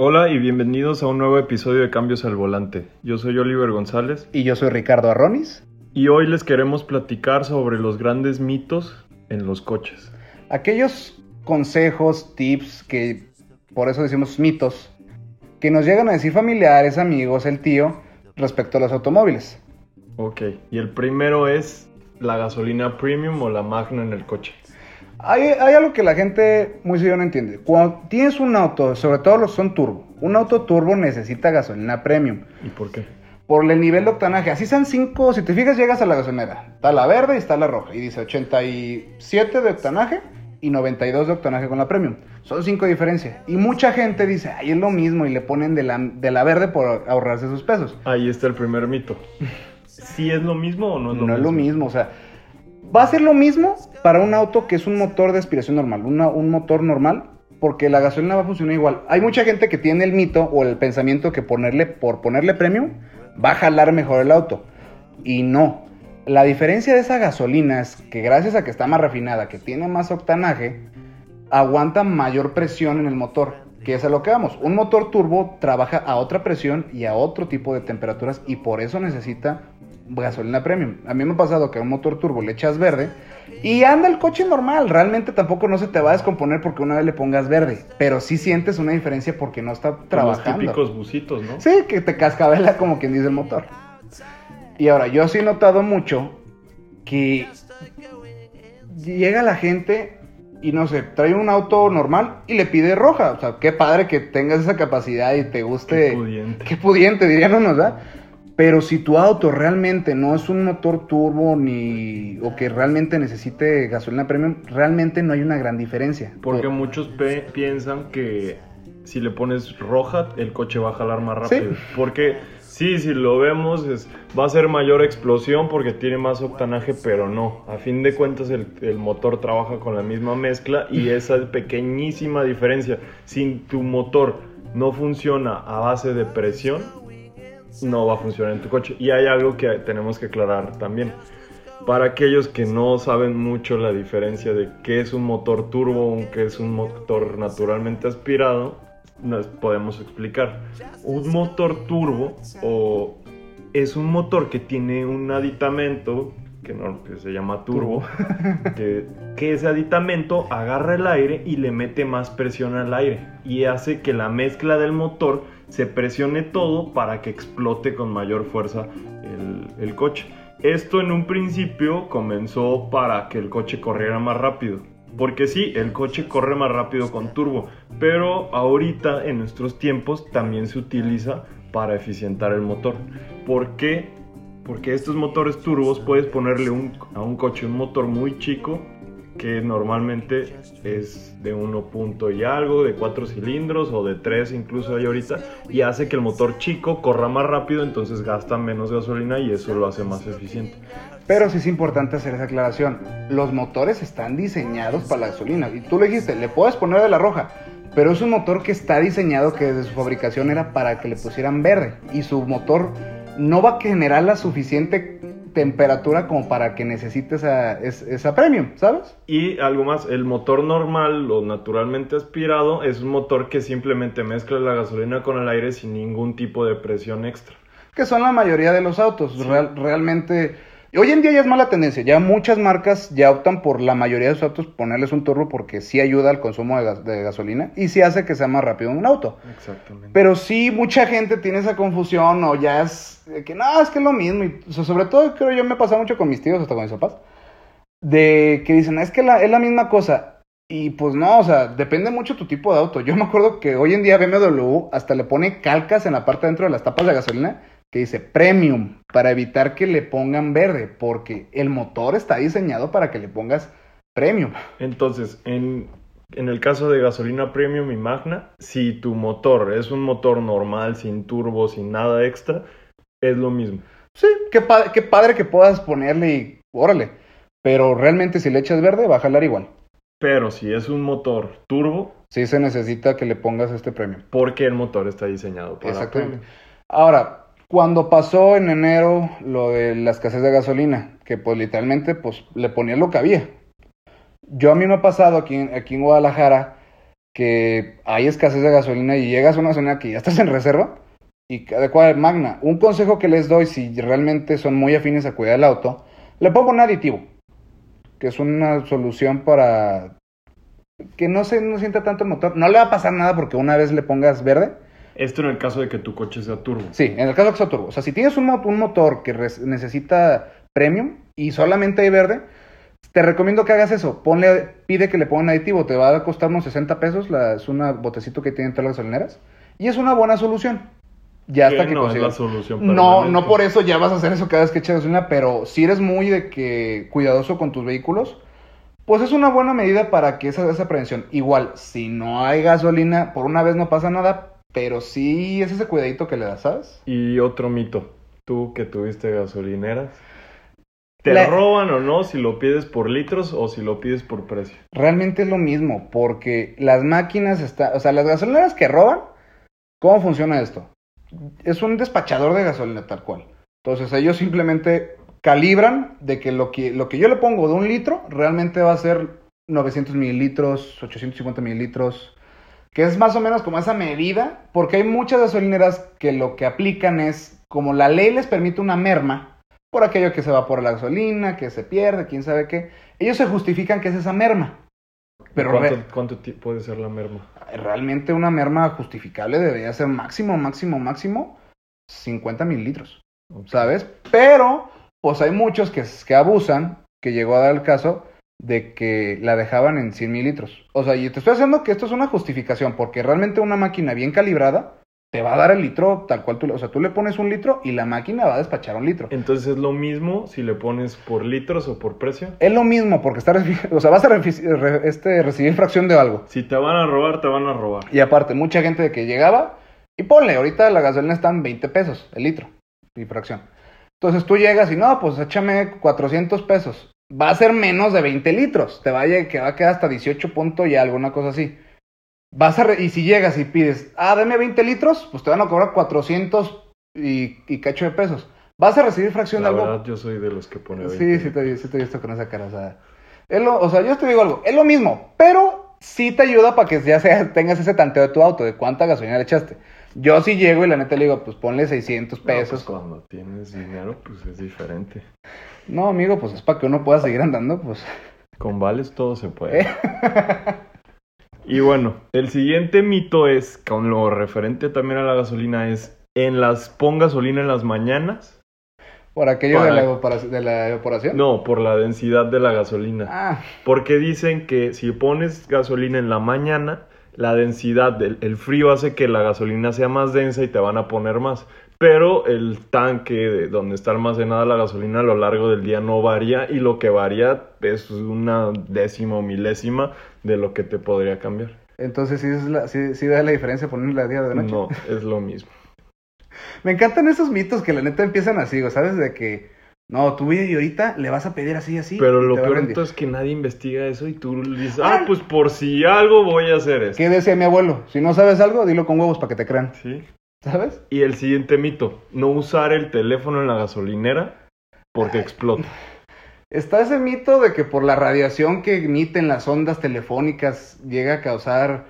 Hola y bienvenidos a un nuevo episodio de Cambios al Volante. Yo soy Oliver González Y yo soy Ricardo Arronis. y hoy les queremos platicar sobre los grandes mitos en los coches. Aquellos consejos, tips que por eso decimos mitos, que nos llegan a decir familiares, amigos, el tío, respecto a los automóviles. Ok, y el primero es la gasolina premium o la magna en el coche. Hay, hay algo que la gente muy seguido no entiende. Cuando tienes un auto, sobre todo los son turbo, un auto turbo necesita gasolina premium. ¿Y por qué? Por el nivel de octanaje. Así sean 5, si te fijas llegas a la gasolinera. Está la verde y está la roja. Y dice 87 de octanaje y 92 de octanaje con la premium. Son 5 de diferencia. Y mucha gente dice, ay, es lo mismo y le ponen de la, de la verde por ahorrarse sus pesos. Ahí está el primer mito. ¿Sí es lo mismo o no es lo no mismo? es lo mismo, o sea, va a ser lo mismo para un auto que es un motor de aspiración normal, un motor normal, porque la gasolina va a funcionar igual. Hay mucha gente que tiene el mito o el pensamiento que ponerle, por ponerle premium, va a jalar mejor el auto. Y no. La diferencia de esa gasolina es que gracias a que está más refinada, que tiene más octanaje, aguanta mayor presión en el motor. Que es a lo que vamos. Un motor turbo trabaja a otra presión y a otro tipo de temperaturas y por eso necesita gasolina premium. A mí me ha pasado que a un motor turbo le echas verde y anda el coche normal. Realmente tampoco no se te va a descomponer porque una vez le pongas verde. Pero sí sientes una diferencia porque no está Con Los trabajando. típicos busitos, ¿no? Sí, que te cascabela como quien dice el motor. Y ahora, yo sí he notado mucho que llega la gente y no sé, trae un auto normal y le pide roja. O sea, qué padre que tengas esa capacidad y te guste. Qué pudiente. Qué pudiente, dirían unos, ¿verdad? Pero si tu auto realmente no es un motor turbo ni o que realmente necesite gasolina premium, realmente no hay una gran diferencia. Porque O- muchos piensan que si le pones roja, el coche va a jalar más Sí. rápido. Porque sí, si lo vemos, es, va a ser mayor explosión porque tiene más octanaje, pero no. A fin de cuentas, el, el motor trabaja con la misma mezcla y esa pequeñísima diferencia. Si tu motor no funciona a base de presión, no va a funcionar en tu coche. Y hay algo que tenemos que aclarar también. Para aquellos que no saben mucho la diferencia de qué es un motor turbo o qué es un motor naturalmente aspirado, nos podemos explicar. Un motor turbo o es un motor que tiene un aditamento que, no, que se llama turbo, que, que ese aditamento agarra el aire y le mete más presión al aire y hace que la mezcla del motor se presione todo para que explote con mayor fuerza el, coche. Esto en un principio comenzó para que el coche corriera más rápido. Porque sí, el coche corre más rápido con turbo, pero ahorita en nuestros tiempos también se utiliza para eficientar el motor. ¿Por qué? Porque estos motores turbos puedes ponerle a un coche un motor muy chico que normalmente es de 1 punto y algo, de 4 cilindros o de 3 incluso hay ahorita, y hace que el motor chico corra más rápido, entonces gasta menos gasolina y eso lo hace más eficiente. Pero sí es importante hacer esa aclaración. Los motores están diseñados para la gasolina. Y tú le dijiste, le puedes poner de la roja. Pero es un motor que está diseñado que desde su fabricación era para que le pusieran verde. Y su motor no va a generar la suficiente temperatura como para que necesite esa, es- esa premium, ¿sabes? Y algo más, el motor normal o naturalmente aspirado es un motor que simplemente mezcla la gasolina con el aire sin ningún tipo de presión extra. Que son la mayoría de los autos. Real- realmente... Hoy en día ya es mala tendencia. Ya muchas marcas ya optan por la mayoría de sus autos ponerles un turbo porque sí ayuda al consumo de, gas- de gasolina y sí hace que sea más rápido un auto. Exactamente. Pero sí, mucha gente tiene esa confusión o ya es de que no, es que es lo mismo. Y, o sea, sobre todo, creo yo me pasa mucho con mis tíos, hasta con mis papás, de que dicen, es que la- es la misma cosa. Y pues no, o sea, depende mucho tu tipo de auto. Yo me acuerdo que hoy en día BMW hasta le pone calcas en la parte de dentro de las tapas de gasolina que dice premium para evitar que le pongan verde, porque el motor está diseñado para que le pongas premium. Entonces, en, en el caso de gasolina premium y magna, si tu motor es un motor normal, sin turbo, sin nada extra, es lo mismo. Sí, qué, pa- qué padre que puedas ponerle y órale. Pero realmente si le echas verde va a jalar igual. Pero si es un motor turbo, Sí se necesita que le pongas este premium. porque el motor está diseñado para Exactamente. premium. Ahora, cuando pasó en enero lo de la escasez de gasolina, que pues literalmente pues le ponía lo que había. Yo a mí me ha pasado aquí, aquí en Guadalajara que hay escasez de gasolina y llegas a una zona que ya estás en reserva y de magna. Un consejo que les doy si realmente son muy afines a cuidar el auto, le pongo un aditivo, que es una solución para que no se no sienta tanto el motor. No le va a pasar nada porque una vez le pongas verde. Esto en el caso de que tu coche sea turbo. Sí, en el caso de que sea turbo. O sea, si tienes un, mo- un motor que necesita premium y solamente hay verde, te recomiendo que hagas eso. Ponle, pide que le pongan aditivo. Te va a costar unos 60 pesos. La, es un botecito que tienen todas las gasolineras. Y es una buena solución. Ya hasta Que que no es consigas- la solución No, no por eso ya vas a hacer eso cada vez que eches gasolina, pero si eres muy de que cuidadoso con tus vehículos, pues es una buena medida para que esa, esa prevención. Igual, si no hay gasolina, por una vez no pasa nada, pero sí es ese cuidadito que le das, ¿sabes? Y otro mito. Tú que tuviste gasolineras. ¿Te La- roban o no si lo pides por litros o si lo pides por precio? Realmente es lo mismo, porque las máquinas están, o sea, las gasolineras que roban, ¿cómo funciona esto? Es un despachador de gasolina tal cual. Entonces ellos simplemente calibran de que lo que, lo que yo le pongo de un litro realmente va a ser 900 mililitros, 850 mililitros, que es más o menos como esa medida, porque hay muchas gasolineras que lo que aplican es, como la ley les permite una merma, por aquello que se evapora la gasolina, que se pierde, quién sabe qué, ellos se justifican que es esa merma. Pero ¿Cuánto, cuánto puede ser la merma? realmente una merma justificable debería ser máximo, máximo, máximo 50 mililitros, ¿sabes? Pero, pues hay muchos que, que abusan, que llegó a dar el caso de que la dejaban en 100 mililitros. O sea, y te estoy haciendo que esto es una justificación, porque realmente una máquina bien calibrada te va a dar el litro tal cual tú, le- o sea, tú le pones un litro y la máquina va a despachar un litro. Entonces es lo mismo si le pones por litros o por precio. Es lo mismo, porque está, o sea, vas a re- este, recibir fracción de algo. Si te van a robar, te van a robar. Y aparte, mucha gente de que llegaba, y ponle, ahorita la gasolina está en 20 pesos el litro y fracción. Entonces tú llegas y no, pues échame 400 pesos. Va a ser menos de 20 litros. Te va a, que va a quedar hasta 18 punto y algo, una cosa así. Vas a re- y si llegas y pides, ah, dame 20 litros, pues te van a cobrar 400 y, y cacho de pesos. Vas a recibir fracción La de algo verdad, yo soy de los que pone 20. Sí, sí te, sí te he visto con esa cara. O sea, es lo- o sea, yo te digo algo, es lo mismo, pero sí te ayuda para que ya sea, tengas ese tanteo de tu auto, de cuánta gasolina le echaste. Yo sí llego y la neta le digo, pues ponle 600 No, pues, pesos. cuando tienes dinero, pues es diferente. No, amigo, pues es para que uno pueda seguir andando, pues. Con vales todo se puede. y bueno, el siguiente mito es, con lo referente también a la gasolina, es en las pon gasolina en las mañanas. Por aquello la de la evaporación. No, por la densidad de la gasolina. Ah, Porque dicen que si pones gasolina en la mañana, la densidad del el frío hace que la gasolina sea más densa y te van a poner más. Pero el tanque de donde está almacenada la gasolina a lo largo del día no varía y lo que varía es una décima o milésima de lo que te podría cambiar. entonces sí, es la, sí, sí da la diferencia ponerla a día de noche. No, es lo mismo. Me encantan esos mitos que la neta empiezan así, ¿sabes? De que, no, tú y ahorita le vas a pedir así, así. Pero lo peor es que nadie investiga eso y tú dices, Ah. ah, pues por si algo voy a hacer esto. ¿Qué decía mi abuelo? Si no sabes algo, dilo con huevos para que te crean. Sí. ¿Sabes? Y el siguiente mito, no usar el teléfono en la gasolinera porque explota. Está ese mito de que por la radiación que emiten las ondas telefónicas llega a causar...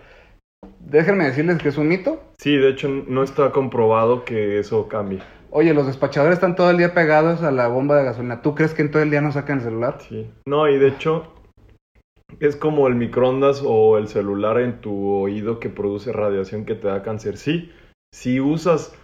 Déjenme decirles que es un mito. Sí, de hecho no está comprobado que eso cambie. Oye, los despachadores están todo el día pegados a la bomba de gasolina. ¿Tú crees que en todo el día no sacan el celular? Sí. No, y de hecho es como el microondas o el celular en tu oído que produce radiación que te da cáncer. Sí, si usas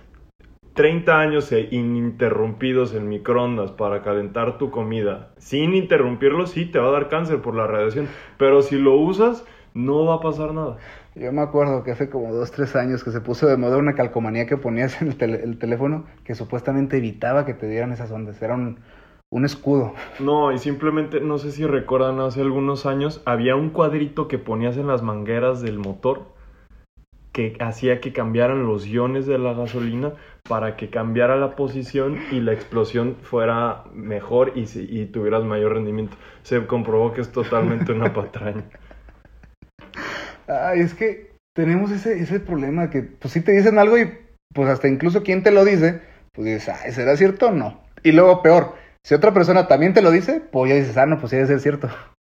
30 años e ininterrumpidos el microondas para calentar tu comida, sin interrumpirlo, sí te va a dar cáncer por la radiación. Pero si lo usas, no va a pasar nada. Yo me acuerdo que hace como dos, tres años que se puso de moda una calcomanía que ponías en el, el teléfono que supuestamente evitaba que te dieran esas ondas. Era un, un escudo. No, y simplemente, no sé si recuerdan, hace algunos años había un cuadrito que ponías en las mangueras del motor que hacía que cambiaran los iones de la gasolina para que cambiara la posición y la explosión fuera mejor y, y tuvieras mayor rendimiento. Se comprobó que es totalmente una patraña. Ay, es que tenemos ese, ese problema que, pues si te dicen algo y pues hasta incluso quien te lo dice, pues dices, ay, ¿será cierto o no? Y luego peor, si otra persona también te lo dice, pues ya dices, ah, no, pues sí debe ser cierto.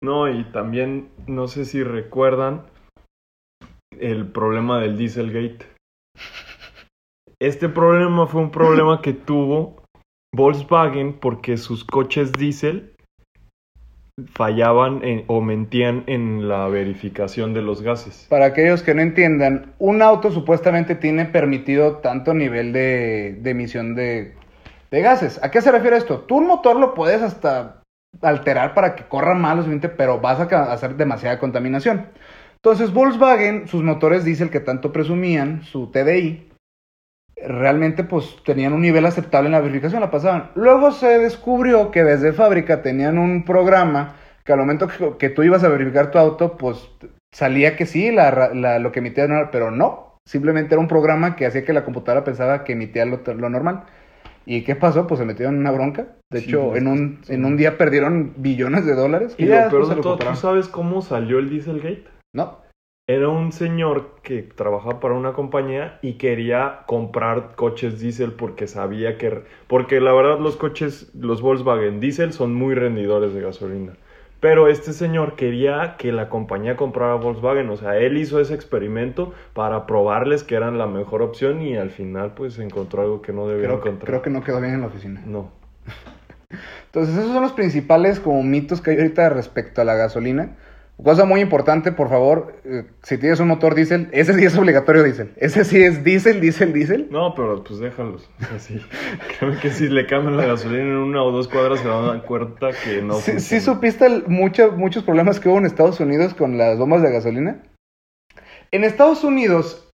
No, y también, no sé si recuerdan el problema del Dieselgate. Este problema fue un problema que tuvo Volkswagen porque sus coches diésel fallaban o mentían en la verificación de los gases. Para aquellos que no entiendan, un auto supuestamente tiene permitido tanto nivel de, de emisión de, de gases. ¿A qué se refiere esto? Tú un motor lo puedes hasta alterar para que corra suficiente, pero vas a hacer demasiada contaminación. Entonces Volkswagen, sus motores diésel que tanto presumían, su TDI, realmente pues tenían un nivel aceptable en la verificación, la pasaban. Luego se descubrió que desde fábrica tenían un programa que al momento que, que tú ibas a verificar tu auto, pues salía que sí, la, lo que emitía era- pero no. Simplemente era un programa que hacía que la computadora pensaba que emitía lo, lo normal. ¿Y qué pasó? Pues se metieron en una bronca. De Sí, hecho, en un, sí. en un día perdieron billones de dólares. Y ya lo peor después se de todo, ¿tú recuperaron. sabes cómo salió el Dieselgate? No. Era un señor que trabajaba para una compañía y quería comprar coches diésel porque sabía que... Porque la verdad los coches, los Volkswagen diésel son muy rendidores de gasolina. Pero este señor quería que la compañía comprara Volkswagen. O sea, él hizo ese experimento para probarles que eran la mejor opción y al final pues encontró algo que no debía Creo, que- encontrar. creo que no quedó bien en la oficina. No. Entonces, esos son los principales como mitos que hay ahorita respecto a la gasolina. Cosa muy importante, por favor, eh, si tienes un motor diésel, ese sí es obligatorio diésel. Ese sí es diésel, diésel, diésel. No, pero pues déjalos. Así. Creo que si le cambian la gasolina en una o dos cuadras se van a dar cuenta que no. sí, sí supiste el- mucho- muchos problemas que hubo en Estados Unidos con las bombas de gasolina. En Estados Unidos,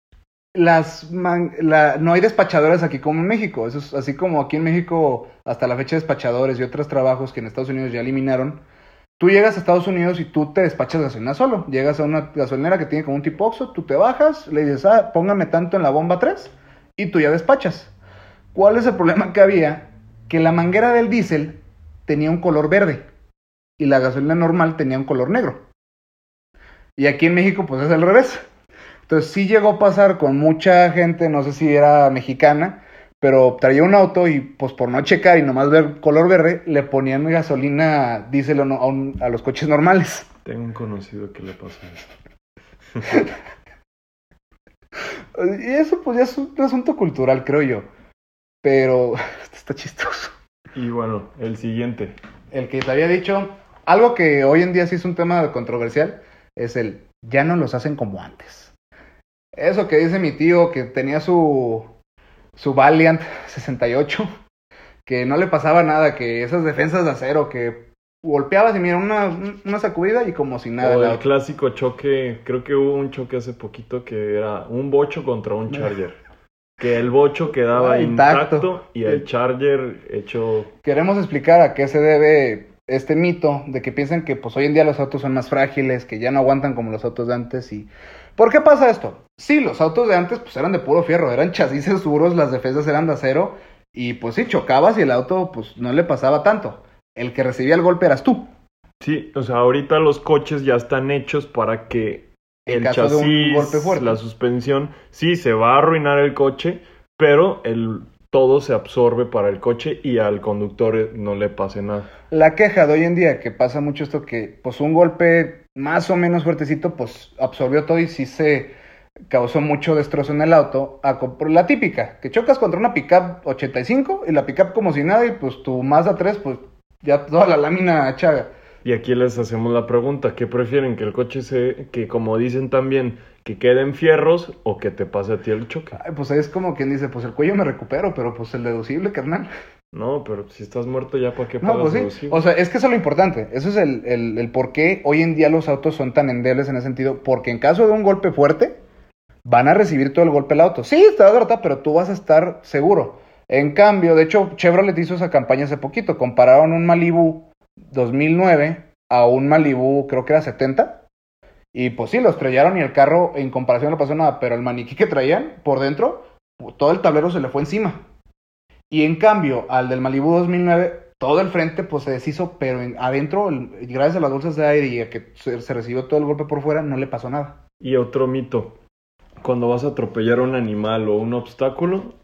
las man- la- no hay despachadores aquí como en México. Eso es así como aquí en México, hasta la fecha, despachadores y otros trabajos que en Estados Unidos ya eliminaron. Tú llegas a Estados Unidos y tú te despachas gasolina solo. Llegas a una gasolinera que tiene como un tipo Oxxo, tú te bajas, le dices, ah, póngame tanto en la bomba 3 y tú ya despachas. ¿Cuál es el problema que había? Que la manguera del diésel tenía un color verde y la gasolina normal tenía un color negro. Y aquí en México pues es al revés. Entonces sí llegó a pasar con mucha gente, no sé si era mexicana, pero traía un auto y pues por no checar y nomás ver color verde, le ponían gasolina diésel a, un- a un- a los coches normales. Tengo un conocido que le pasó eso. Y eso pues ya es un asunto cultural, creo yo. Pero está chistoso. Y bueno, el siguiente. El que te había dicho, algo que hoy en día sí es un tema controversial, es el ya no los hacen como antes. Eso que dice mi tío que tenía su su Valiant 68, que no le pasaba nada, que esas defensas de acero que golpeabas y mira una, una sacudida y como si nada. o el clásico choque, creo que hubo un choque hace poquito que era un bocho contra un charger. Que el bocho quedaba Ah, intacto. intacto y el charger hecho... Queremos explicar a qué se debe este mito de que piensan que pues hoy en día los autos son más frágiles, que ya no aguantan como los autos de antes y ¿por qué pasa esto? Sí, los autos de antes pues eran de puro fierro, eran chasis duros, las defensas eran de acero y pues sí chocabas y el auto pues no le pasaba tanto. El que recibía el golpe eras tú. Sí, o sea, ahorita los coches ya están hechos para que En el caso de un chasis, golpe fuerte. la suspensión, sí, se va a arruinar el coche, pero el todo se absorbe para el coche y al conductor eh, no le pase nada. La queja de hoy en día que pasa mucho esto que pues un golpe más o menos fuertecito pues absorbió todo y sí se causó mucho destrozo en el auto. A la típica, que chocas contra una pickup 85 y la pickup como si nada y pues tu Mazda 3 pues ya toda la lámina chaga. Y aquí les hacemos la pregunta, ¿qué prefieren? ¿Que el coche se, que como dicen también, que quede en fierros o que te pase a ti el choque? Ay, pues es como quien dice, pues el cuello me recupero, pero pues el deducible, carnal. No, pero si estás muerto ya para qué No, pagas pues sí. deducible? O sea, es que eso es lo importante. Eso es el, el, el por qué hoy en día los autos son tan endebles en ese sentido. Porque en caso de un golpe fuerte, van a recibir todo el golpe el auto. Sí, a derrotar, pero tú vas a estar seguro. En cambio, de hecho, Chevrolet hizo esa campaña hace poquito. Compararon un Malibu 2009 a un Malibu, creo que era 70. Y pues sí, lo estrellaron y el carro en comparación no pasó nada. Pero el maniquí que traían por dentro, todo el tablero se le fue encima. Y en cambio, al del Malibu 2009, todo el frente pues se deshizo, pero en- adentro, gracias a las bolsas de aire y a que se, se recibió todo el golpe por fuera, no le pasó nada. Y otro mito, cuando vas a atropellar a un animal o un obstáculo,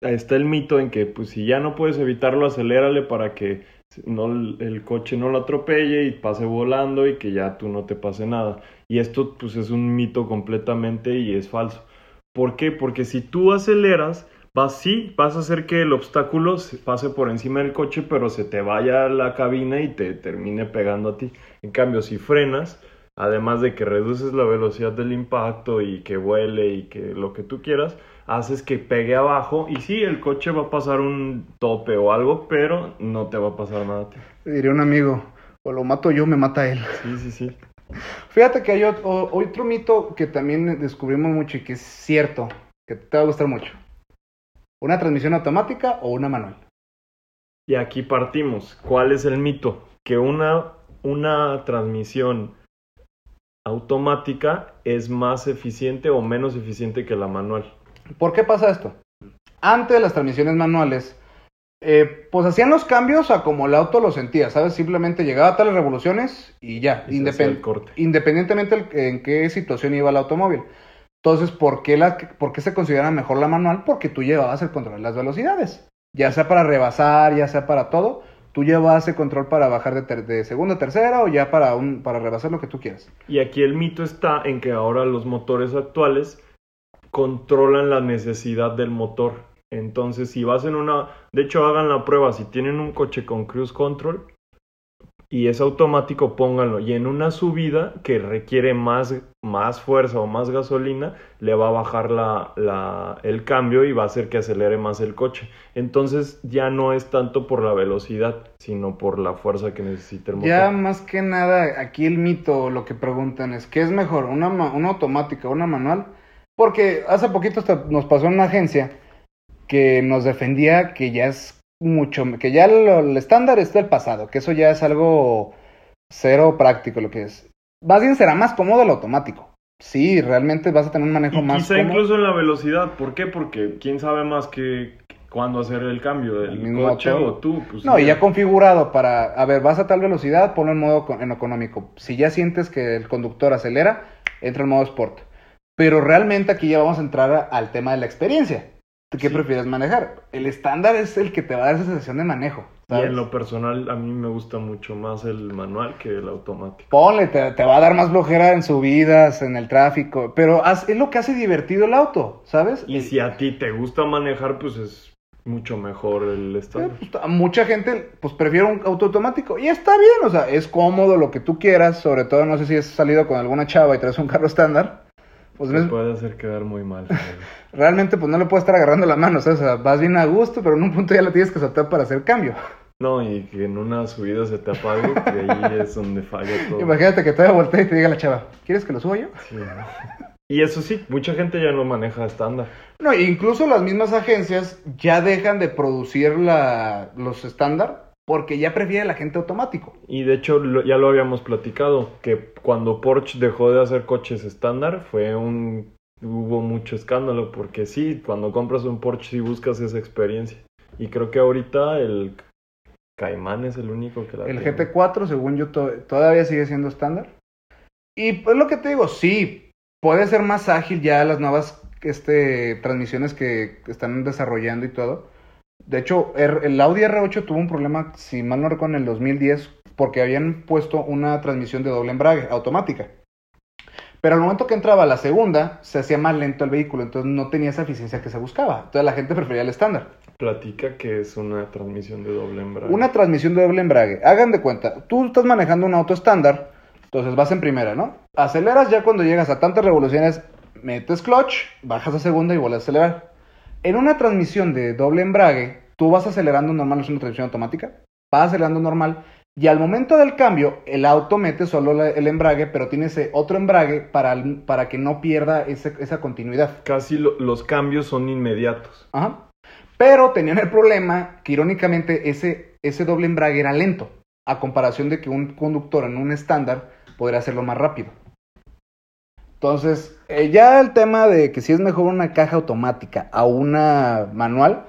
está el mito en que pues si ya no puedes evitarlo, acelérale para que no el coche no lo atropelle y pase volando y que ya tú no te pase nada. Y esto pues es un mito completamente y es falso. ¿Por qué? Porque si tú aceleras, vas sí, vas a hacer que el obstáculo pase por encima del coche, pero se te vaya a la cabina y te termine pegando a ti. En cambio, si frenas, además de que reduces la velocidad del impacto y que vuele y que lo que tú quieras, haces que pegue abajo y sí, el coche va a pasar un tope o algo, pero no te va a pasar nada. Diría un amigo, o lo mato yo, me mata él. Sí, sí, sí. Fíjate que hay otro, mito que también descubrimos mucho y que es cierto, que te va a gustar mucho. ¿Una transmisión automática o una manual? Y aquí partimos. ¿Cuál es el mito? Que una, una transmisión automática es más eficiente o menos eficiente que la manual. ¿Por qué pasa esto? Antes de las transmisiones manuales, eh, pues hacían los cambios a como el auto lo sentía, ¿sabes? Simplemente llegaba a tales revoluciones y ya, independientemente en qué situación iba el automóvil. Entonces, ¿por qué, la, ¿por qué se considera mejor la manual? Porque tú llevabas el control de las velocidades. Ya sea para rebasar, ya sea para todo, tú llevabas el control para bajar de, de segunda a tercera o ya para, un, para rebasar lo que tú quieras. Y aquí el mito está en que ahora los motores actuales controlan la necesidad del motor. Entonces, si vas en una, de hecho, hagan la prueba, si tienen un coche con cruise control y es automático, pónganlo. Y en una subida que requiere más, más fuerza o más gasolina, le va a bajar la, la, el cambio y va a hacer que acelere más el coche. Entonces, ya no es tanto por la velocidad, sino por la fuerza que necesita el motor. Ya más que nada, aquí el mito, lo que preguntan es, ¿qué es mejor? ¿Una, una automática o una manual? Porque hace poquito nos pasó en una agencia que nos defendía que ya es mucho, que ya el estándar es del pasado, que eso ya es algo cero práctico lo que es. Más bien será más cómodo el automático. Sí, realmente vas a tener un manejo y más quizá incluso en la velocidad. ¿Por qué? Porque quién sabe más que cuándo hacer el cambio del coche o tú. Pues, no, y ya configurado para, a ver, vas a tal velocidad, ponlo en modo en económico. Si ya sientes que el conductor acelera, entra en modo sport. Pero realmente aquí ya vamos a entrar al tema de la experiencia. ¿Qué prefieres manejar? El estándar es el que te va a dar esa sensación de manejo. Y en lo personal, a mí me gusta mucho más el manual que el automático. Ponle, te, va a dar más flojera en subidas, en el tráfico, pero es lo que hace divertido el auto, ¿sabes? Y si a ti te gusta manejar, pues es mucho mejor el estándar. Eh, pues, mucha gente, pues prefiere un auto automático y está bien, o sea, es cómodo lo que tú quieras, sobre todo no sé si has salido con alguna chava y traes un carro estándar pues puede hacer quedar muy mal. Realmente, pues no le puedes estar agarrando la mano, o sea, vas bien a gusto, pero en un punto ya la tienes que soltar para hacer cambio. No, y que en una subida se te apague, que ahí es donde falla todo. Imagínate que te a voltear y te diga la chava, ¿quieres que lo suba yo? Sí. Y eso sí, mucha gente ya no maneja estándar. No, incluso las mismas agencias ya dejan de producir la, los estándar porque ya prefiere la gente automático. Y de hecho ya lo habíamos platicado, que cuando Porsche dejó de hacer coches estándar fue un... hubo mucho escándalo, porque sí, cuando compras un Porsche sí buscas esa experiencia. Y creo que ahorita el Caimán es el único que la El GT4, según yo, todavía sigue siendo estándar. Y pues lo que te digo, sí, puede ser más ágil ya las nuevas este, transmisiones que están desarrollando y todo de hecho, el Audi R8 tuvo un problema, si mal no recuerdo, en el 2010, porque habían puesto una transmisión de doble embrague automática. Pero al momento que entraba la segunda, se hacía más lento el vehículo, entonces no tenía esa eficiencia que se buscaba. Entonces la gente prefería el estándar. Platica que es una transmisión de doble embrague. Una transmisión de doble embrague. Hagan de cuenta, tú estás manejando un auto estándar, entonces vas en primera, ¿no? Aceleras ya cuando llegas a tantas revoluciones, metes clutch, bajas a segunda y vuelves a acelerar. En una transmisión de doble embrague, tú vas acelerando normal, es una transmisión automática, vas acelerando normal y al momento del cambio, el auto mete solo el embrague, pero tiene ese otro embrague para, para que no pierda esa continuidad. Casi los cambios son inmediatos. Ajá. Pero tenían el problema que irónicamente ese, ese doble embrague era lento, a comparación de que un conductor en un estándar podría hacerlo más rápido. Entonces, eh, ya el tema de que si es mejor una caja automática a una manual,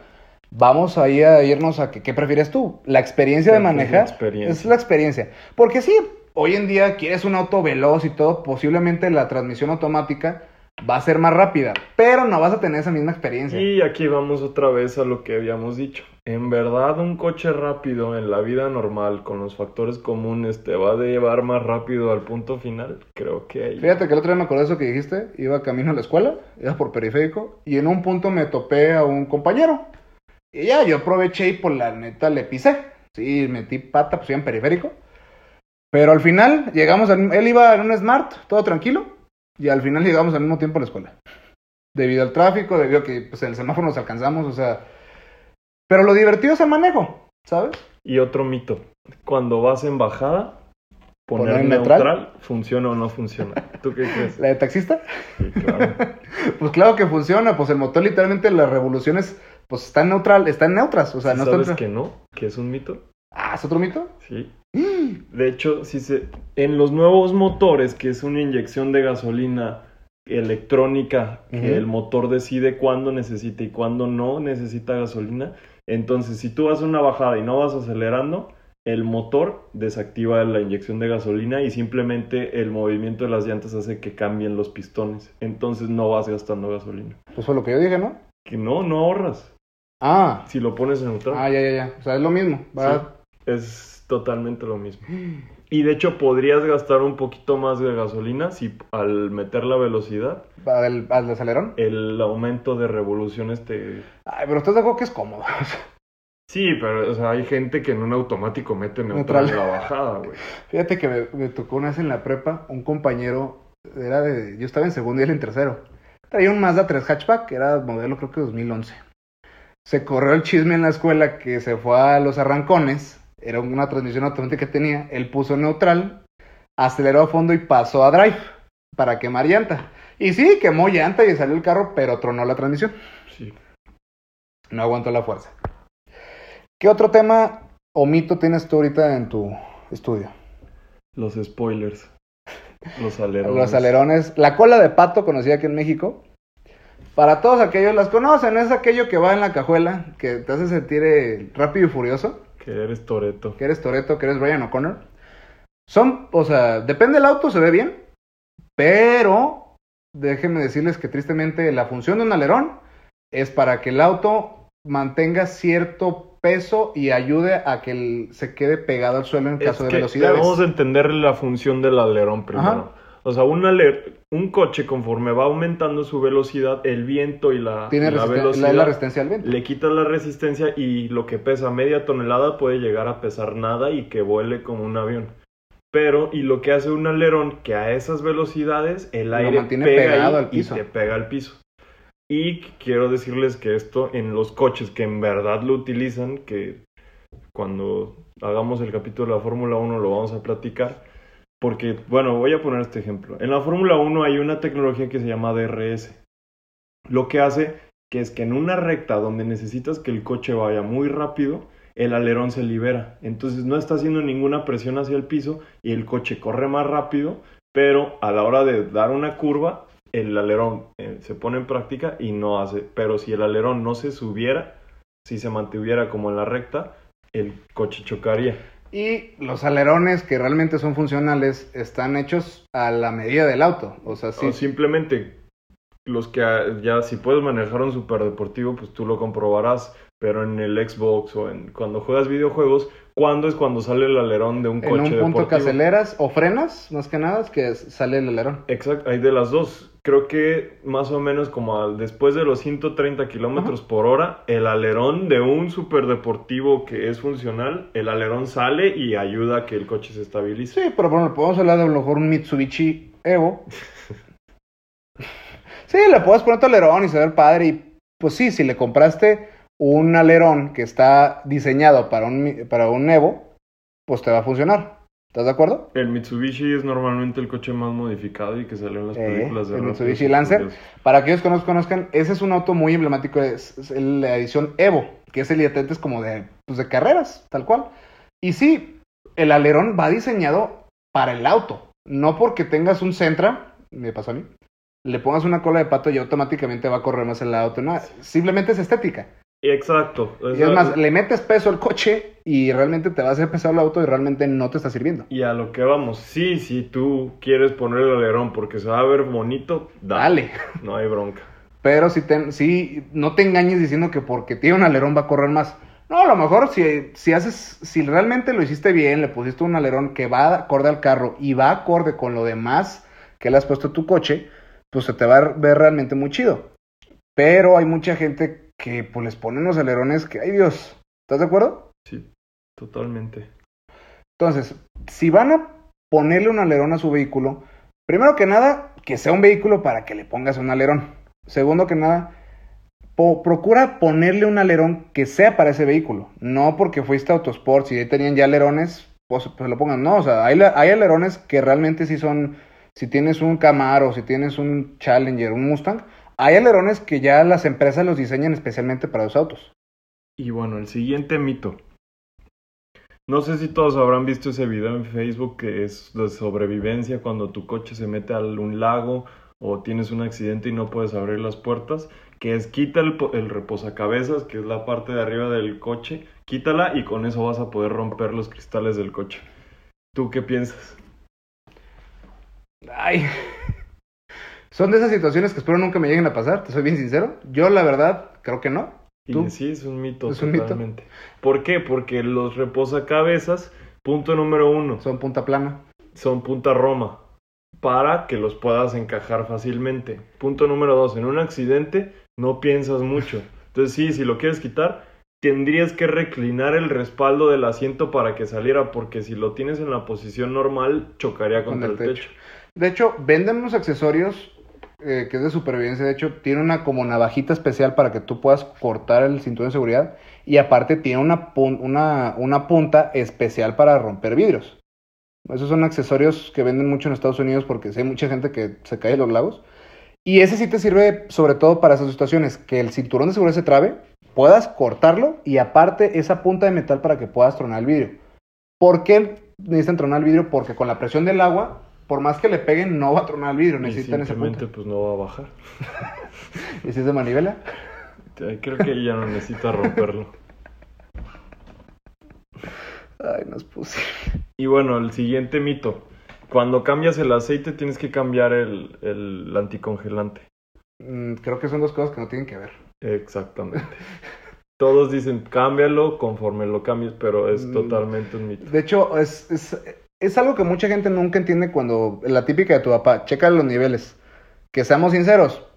vamos ahí a irnos a que, qué prefieres tú. La experiencia de manejar es la experiencia. Porque sí, hoy en día quieres un auto veloz y todo, posiblemente la transmisión automática va a ser más rápida, pero no vas a tener esa misma experiencia. Y aquí vamos otra vez a lo que habíamos dicho. En verdad, un coche rápido en la vida normal, con los factores comunes, te va a llevar más rápido al punto final. Creo que ahí. Fíjate que el otro día me acordé de eso que dijiste. Iba camino a la escuela, iba por periférico, y en un punto me topé a un compañero. Y ya, yo aproveché y por la neta le pisé. Sí, metí pata, pues iba en periférico. Pero al final llegamos, al- él iba en un Smart, todo tranquilo, y al final llegamos al mismo tiempo a la escuela. Debido al tráfico, debido a que pues, el semáforo nos alcanzamos, o sea... Pero lo divertido es el manejo, ¿sabes? Y otro mito. Cuando vas en bajada, poner, ¿Poner neutral, neutral? funciona o no funciona. ¿Tú qué crees? ¿La de taxista? Sí, claro. Pues claro que funciona, pues el motor literalmente las revoluciones pues están neutral, están neutras, o sea, no ¿Sabes están... que no? ¿Que es un mito? Ah, ¿es otro mito? Sí. De hecho, si se, en los nuevos motores, que es una inyección de gasolina electrónica, que el motor decide cuándo necesita y cuándo no necesita gasolina, entonces si tú vas a una bajada y no vas acelerando, el motor desactiva la inyección de gasolina y simplemente el movimiento de las llantas hace que cambien los pistones. Entonces no vas gastando gasolina. Pues fue lo que yo dije, ¿no? Que no, no ahorras. Ah, Si lo pones en neutral. ah, ya, ya, ya, o sea, es lo mismo. Es totalmente lo mismo. Y de hecho podrías gastar un poquito más de gasolina si al meter la velocidad al, al acelerón. el aumento de revoluciones te... Ay, pero estás de acuerdo que es cómodo. Sí, pero o sea, hay gente que en un automático mete neutral, Neutral. en la bajada, güey. Fíjate que me, me tocó una vez en la prepa, un compañero, era de, yo estaba en segundo y él en tercero. Traía un Mazda 3 hatchback, era modelo creo que 2011. Se corrió el chisme en la escuela que se fue a los arrancones, era una transmisión automática que tenía, él puso neutral, aceleró a fondo y pasó a drive para quemar llanta. Y sí, quemó llanta y salió el carro, pero tronó la transmisión. Sí. No aguantó la fuerza. ¿Qué otro tema o mito tienes tú ahorita en tu estudio? Los spoilers. Los alerones. Los alerones. La cola de pato, conocida aquí en México. Para todos aquellos las conocen, es aquello que va en la cajuela, que te hace sentir eh, rápido y furioso, Que eres Toreto. que eres Toreto, que eres Brian O'Connor. Son, o sea, depende del auto, se ve bien, pero déjenme decirles que tristemente la función de un alerón es para que el auto mantenga cierto peso y ayude a que el- se quede pegado al suelo en caso de que velocidades. Debemos entender la función del alerón primero. Ajá. O sea, un, aler- un coche conforme va aumentando su velocidad, el viento y la, Tiene y la velocidad la, la resistencia al viento. le quitas la resistencia y lo que pesa media tonelada puede llegar a pesar nada y que vuele como un avión. Pero, y lo que hace un alerón, que a esas velocidades el Lo aire mantiene pega pegado ahí al piso. y te pega al piso. Y quiero decirles que esto en los coches que en verdad lo utilizan, que cuando hagamos el capítulo de la Fórmula 1 lo vamos a platicar, porque, bueno, voy a poner este ejemplo. En la Fórmula 1 hay una tecnología que se llama DRS. Lo que hace que es que en una recta donde necesitas que el coche vaya muy rápido, el alerón se libera. Entonces no está haciendo ninguna presión hacia el piso y el coche corre más rápido, pero a la hora de dar una curva, el alerón eh, se pone en práctica y no hace. Pero si el alerón no se subiera, si se mantuviera como en la recta, el coche chocaría. Y los alerones que realmente son funcionales están hechos a la medida del auto. O sea, sí. O simplemente los que ah, ya si puedes manejar un superdeportivo, pues tú lo comprobarás. Pero en el Xbox o en cuando juegas videojuegos, ¿cuándo es cuando sale el alerón de un en coche un punto que deportivo? aceleras o frenas, más que nada, es que sale el alerón. Exacto, hay de las dos. Creo que más o menos como al- después de los 130 kilómetros por hora, el alerón de un superdeportivo que es funcional, el alerón sale y ayuda a que el coche se estabilice. Sí, pero bueno, podemos hablar de a lo mejor un Mitsubishi Evo. sí, le puedes poner tu alerón y se ve padre. Y pues sí, si le compraste un alerón que está diseñado para un, para un Evo, pues te va a funcionar. ¿Estás de acuerdo? El Mitsubishi es normalmente el coche más modificado y que sale en las Eh, películas de el Mitsubishi Lancer. Furiosos. Para aquellos que no los conozcan, ese es un auto muy emblemático, es, la edición Evo, que es el es como de, pues de carreras, tal cual. Y sí, el alerón va diseñado para el auto, no porque tengas un Sentra, me pasó a mí, le pongas una cola de pato y automáticamente va a correr más el auto, no, simplemente es estética. Exacto. Y es más, le metes peso al coche y realmente te va a hacer pesado el auto y realmente no te está sirviendo. Y a lo que vamos, sí, si tú quieres poner el alerón porque se va a ver bonito, dale. Dale. No hay bronca. Pero si, te, si no te engañes diciendo que porque tiene un alerón va a correr más. No, a lo mejor si, si haces, si realmente lo hiciste bien, le pusiste un alerón que va acorde al carro y va acorde con lo demás que le has puesto a tu coche, pues se te va a ver realmente muy chido. Pero hay mucha gente que pues les ponen los alerones que, ay Dios, ¿estás de acuerdo? Sí, totalmente. Entonces, si van a ponerle un alerón a su vehículo, primero que nada, que sea un vehículo para que le pongas un alerón. Segundo que nada, procura ponerle un alerón que sea para ese vehículo. No porque fuiste a Autosports y ahí tenían ya alerones, pues, pues lo pongan. No, o sea, hay, hay alerones que realmente sí son, si tienes un Camaro, si tienes un Challenger, un Mustang, hay alerones que ya las empresas los diseñan especialmente para los autos. Y bueno, el siguiente mito. No sé si todos habrán visto ese video en Facebook que es de sobrevivencia cuando tu coche se mete a un lago o tienes un accidente y no puedes abrir las puertas, que es quita el, el reposacabezas, que es la parte de arriba del coche, quítala y con eso vas a poder romper los cristales del coche. ¿Tú qué piensas? Ay. Son de esas situaciones que espero nunca me lleguen a pasar, te soy bien sincero. Yo la verdad creo que no. Y ¿Tú? sí, es un mito ¿Es un mito? totalmente. ¿Por qué? Porque los reposacabezas, punto número uno, Son punta plana. son punta roma para que los puedas encajar fácilmente. Punto número dos, en un accidente no piensas mucho. Entonces sí, si lo quieres quitar, tendrías que reclinar el respaldo del asiento para que saliera, porque si lo tienes en la posición normal, chocaría Con contra el el techo. techo. De hecho, venden unos accesorios eh, que es de supervivencia. De hecho, tiene una como navajita especial para que tú puedas cortar el cinturón de seguridad. Y aparte tiene una, una, una punta especial para romper vidrios. Esos son accesorios que venden mucho en Estados Unidos porque hay mucha gente que se cae de los lagos. Y ese sí te sirve sobre todo para esas situaciones, que el cinturón de seguridad se trabe, puedas cortarlo y aparte esa punta de metal para que puedas tronar el vidrio. ¿Por qué necesitan tronar el vidrio? Porque con la presión del agua, por más que le peguen, no va a tronar el vidrio, Y necesitan punta. simplemente pues no va a bajar. ¿Y si es de manivela? Creo que ya no necesita romperlo. Ay, no es posible. Y bueno, el siguiente mito. Cuando cambias el aceite tienes que cambiar el, el anticongelante. Mm, creo que son dos cosas que no tienen que ver. Exactamente. Todos dicen cámbialo conforme lo cambies, pero es Mm. totalmente un mito. De hecho, es, es, es algo que mucha gente nunca entiende cuando la típica de tu papá, checa los niveles. Que seamos sinceros.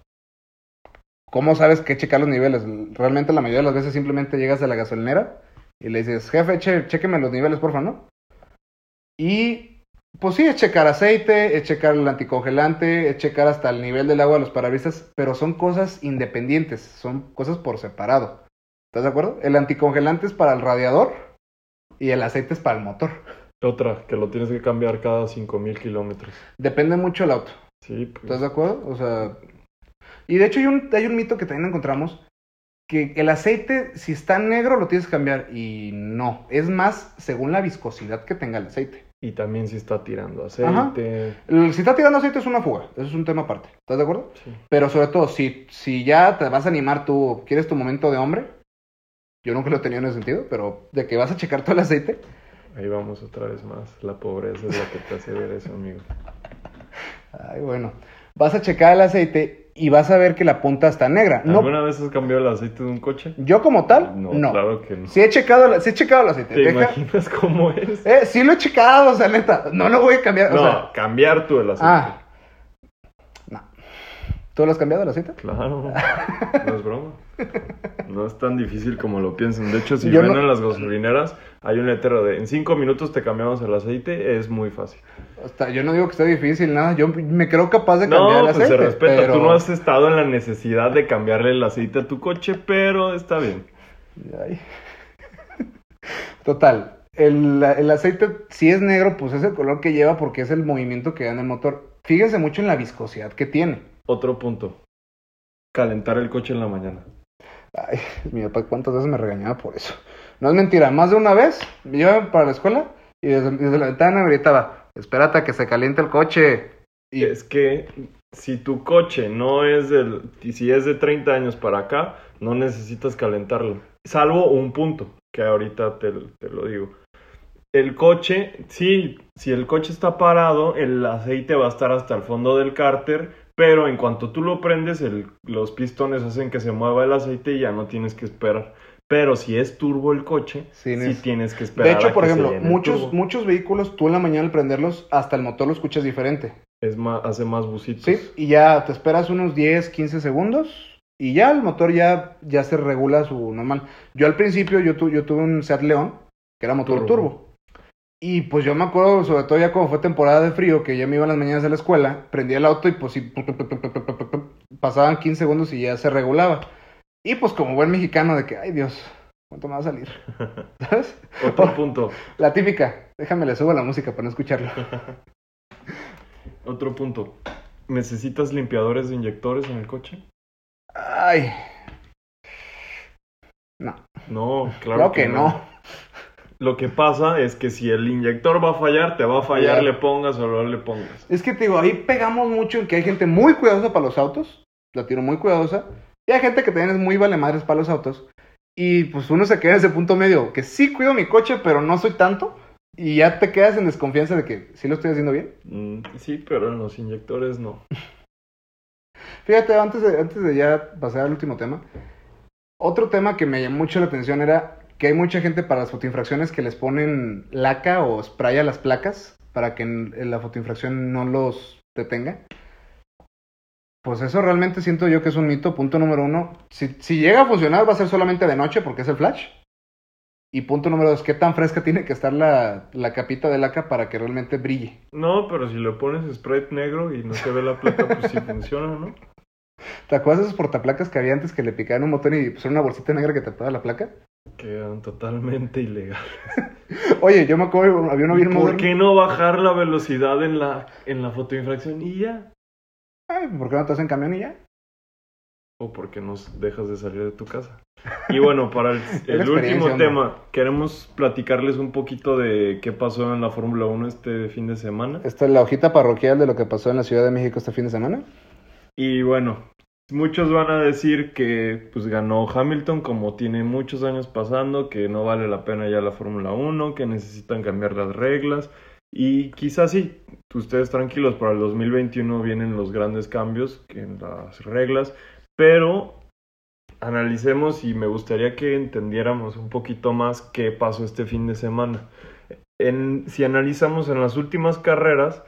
¿Cómo sabes que checar los niveles? Realmente la mayoría de las veces simplemente llegas a la gasolinera y le dices, jefe, che, los niveles, porfa, ¿no? Y pues sí, es checar aceite, es checar el anticongelante, es checar hasta el nivel del agua de los parabrisas, pero son cosas independientes, son cosas por separado. ¿Estás de acuerdo? El anticongelante es para el radiador y el aceite es para el motor. Otra, que lo tienes que cambiar cada 5000 kilómetros. Depende mucho del auto. Sí, pues, ¿Estás de acuerdo? O sea. Y de hecho hay un, hay un mito que también encontramos. Que el aceite, si está negro, lo tienes que cambiar. Y no. Es más según la viscosidad que tenga el aceite. Y también si está tirando aceite. El- si está tirando aceite es una fuga. Eso es un tema aparte. ¿Estás de acuerdo? Sí. Pero sobre todo, si, si ya te vas a animar tú, quieres tu momento de hombre. Yo nunca lo he tenido en ese sentido, pero de que vas a checar todo el aceite. Ahí vamos otra vez más. La pobreza es la que te hace ver eso, amigo. Ay, bueno. Vas a checar el aceite y vas a ver que la punta está negra. No, ¿Alguna vez has cambiado el aceite de un coche? yo como tal, No, no. claro que no. Sí he checado, sí he checado el aceite. ¿Te Deja- imaginas cómo es? Eh, sí lo he checado, o sea, neta. No lo voy a cambiar. no, O sea, cambiar tú el aceite. ah. No. ¿Tú lo has cambiado el aceite? Claro, no es broma. No es tan difícil como lo piensan. De hecho, si Yo ven no- en las gasolineras, hay un letrero de en cinco minutos te cambiamos el aceite, es muy fácil. Hasta, yo no digo que esté difícil, nada. Yo me creo capaz de cambiar No, el pues aceite. se respeta. pero- Tú no has estado en la necesidad de cambiarle el aceite a tu coche, pero está bien. Ay. Total. El, el aceite, si es negro, pues es el color que lleva porque es el movimiento que da en el motor. Fíjense mucho en la viscosidad que tiene. Otro punto. Calentar el coche en la mañana. Ay, mi papá, ¿cuántas veces me regañaba por eso? No es mentira, más de una vez me iba para la escuela y desde, desde la ventana me gritaba, espérate a que se caliente el coche. Y Es que si tu coche no es del, y si es de 30 años para acá, no necesitas calentarlo. Salvo un punto, que ahorita te, te lo digo. El coche, sí, si el coche está parado, el aceite va a estar hasta el fondo del cárter, pero en cuanto tú lo prendes, el- los pistones hacen que se mueva el aceite y ya no tienes que esperar. Pero si es turbo el coche, Sí, sí, nes- tienes que esperar. De hecho, a por que se ejemplo, el muchos, turbo. muchos vehículos, tú en la mañana al prenderlos, hasta el motor lo escuchas diferente. Es más, hace más busitos. Sí, y ya te esperas unos 10, 15 segundos y ya el motor ya, ya se regula su normal. Yo al principio, yo, tu- yo tuve un Seat León, que era motor Turbo. turbo. Y pues yo me acuerdo, sobre todo ya cuando fue temporada de frío, que ya me iba en las mañanas a la escuela, prendía el auto y pues sí, pasaban 15 segundos y ya se regulaba. Y pues como buen mexicano de que, ay Dios, ¿cuánto me va a salir? ¿Sabes? Otro punto. La típica, déjame le subo la música para no escucharlo. Otro punto. ¿Necesitas limpiadores de inyectores en el coche? Ay. No, No, claro claro que no. Lo que pasa es que si el inyector va a fallar, te va a fallar, le pongas o no le pongas. Es que te digo, ahí pegamos mucho en que hay gente muy cuidadosa para los autos, la tiro muy cuidadosa, y hay gente que también es muy vale madres para los autos, y pues uno se queda en ese punto medio, que sí cuido mi coche, pero no soy tanto, y ya te quedas en desconfianza de que sí lo estoy haciendo bien. Mm, sí, pero en los inyectores no. Fíjate, antes de, antes de ya pasar al último tema, otro tema que me llamó mucho la atención era que hay mucha gente para las fotoinfracciones que les ponen laca o spray a las placas para que en, en la fotoinfracción no los detenga. Pues eso realmente siento yo que es un mito. Punto número uno. Si, si llega a funcionar va a ser solamente de noche porque es el flash. Y punto número dos, ¿qué tan fresca tiene que estar la, la capita de laca para que realmente brille? No, pero si le pones spray negro y no se ve la placa, pues sí funciona, ¿no? ¿Te acuerdas de esos portaplacas que había antes que le picaban un botón y pusieron una bolsita negra que tapaba la placa? Quedan totalmente ilegales. Oye, yo me acuerdo, había uno bien ¿Por moderno. qué no bajar la velocidad en la, en la fotoinfracción y ya? Ay, ¿Por qué no te hacen camión y ya? O porque nos dejas de salir de tu casa. Y bueno, para el, último hombre. tema, queremos platicarles un poquito de qué pasó en la Fórmula 1 este fin de semana. Esta es la hojita parroquial de lo que pasó en la Ciudad de México este fin de semana. Y bueno, muchos van a decir que pues ganó Hamilton como tiene muchos años pasando, que no vale la pena ya la Fórmula 1, que necesitan cambiar las reglas. Y quizás sí, ustedes tranquilos, para el 2021 vienen los grandes cambios en las reglas, pero analicemos y me gustaría que entendiéramos un poquito más qué pasó este fin de semana. Si analizamos en las últimas carreras,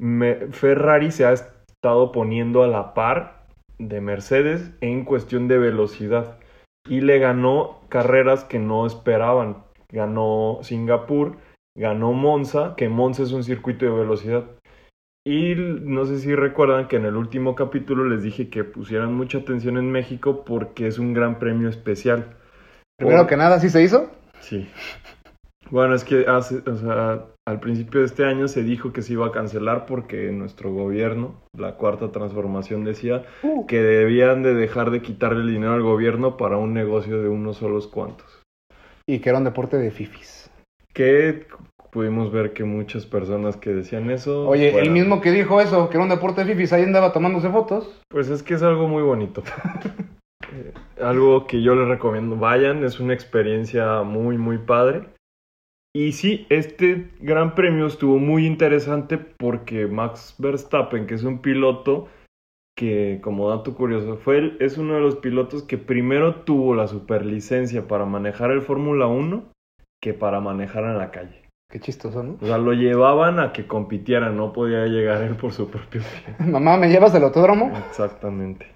me- Ferrari se ha estado poniendo a la par de Mercedes en cuestión de velocidad y le ganó carreras que no esperaban. Ganó Singapur, ganó Monza, que Monza es un circuito de velocidad. Y no sé si recuerdan que en el último capítulo les dije que pusieran mucha atención en México porque es un gran premio especial. Primero Por- que nada, ¿sí se hizo? Sí. Bueno, es que hace, o sea, al principio de este año se dijo que se iba a cancelar porque nuestro gobierno, la cuarta transformación, decía Uh, que debían de dejar de quitarle el dinero al gobierno para un negocio de unos solos cuantos. Y que era un deporte de fifis. Que pudimos ver que muchas personas que decían eso... Oye, el mismo que dijo eso, que era un deporte de fifis, ahí andaba tomándose fotos. Pues es que es algo muy bonito. Eh, algo que yo les recomiendo. Vayan, es una experiencia muy, muy padre. Y sí, este gran premio estuvo muy interesante porque Max Verstappen, que es un piloto que, como dato curioso, fue el- es uno de los pilotos que primero tuvo la superlicencia para manejar el Fórmula 1 que para manejar en la calle. Qué chistoso, ¿no? O sea, lo llevaban a que compitiera, no podía llegar él por su propio pie. Mamá, ¿me llevas al autódromo? Exactamente.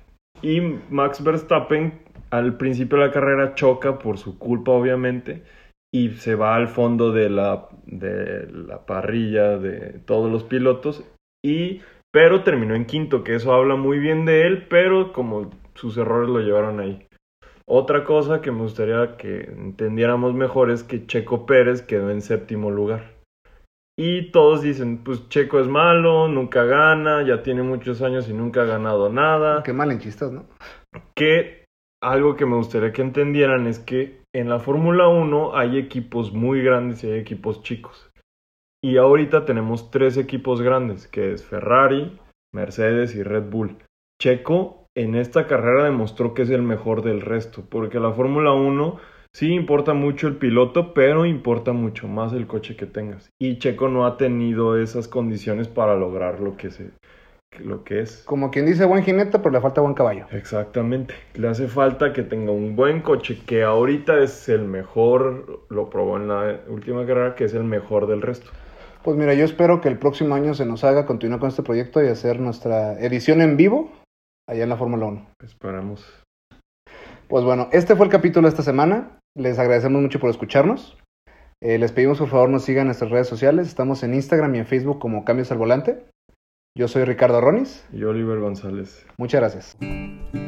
Y Max Verstappen al principio de la carrera choca por su culpa, obviamente, y se va al fondo de la, de la parrilla de todos los pilotos, y, pero terminó en quinto, que eso habla muy bien de él, pero como sus errores lo llevaron ahí. Otra cosa que me gustaría que entendiéramos mejor es que Checo Pérez quedó en séptimo lugar. Y todos dicen, pues Checo es malo, nunca gana, ya tiene muchos años y nunca ha ganado nada. Qué mal en chistes, ¿no? Que algo que me gustaría que entendieran es que en la Fórmula 1 hay equipos muy grandes y hay equipos chicos. Y ahorita tenemos tres equipos grandes, que es Ferrari, Mercedes y Red Bull. Checo en esta carrera demostró que es el mejor del resto, porque la Fórmula 1 sí importa mucho el piloto, pero importa mucho más el coche que tengas. Y Checo no ha tenido esas condiciones para lograr lo que se lo que es. Como quien dice buen jinete, pero le falta buen caballo. Exactamente. Le hace falta que tenga un buen coche que ahorita es el mejor, lo probó en la última carrera, que es el mejor del resto. Pues mira, yo espero que el próximo año se nos haga continuar con este proyecto y hacer nuestra edición en vivo allá en la Fórmula 1. Esperamos. Pues bueno, este fue el capítulo de esta semana. Les agradecemos mucho por escucharnos. Eh, les pedimos por favor nos sigan en nuestras redes sociales. Estamos en Instagram y en Facebook como Cambios al Volante. Yo soy Ricardo Ronis. Y Oliver González. Muchas gracias.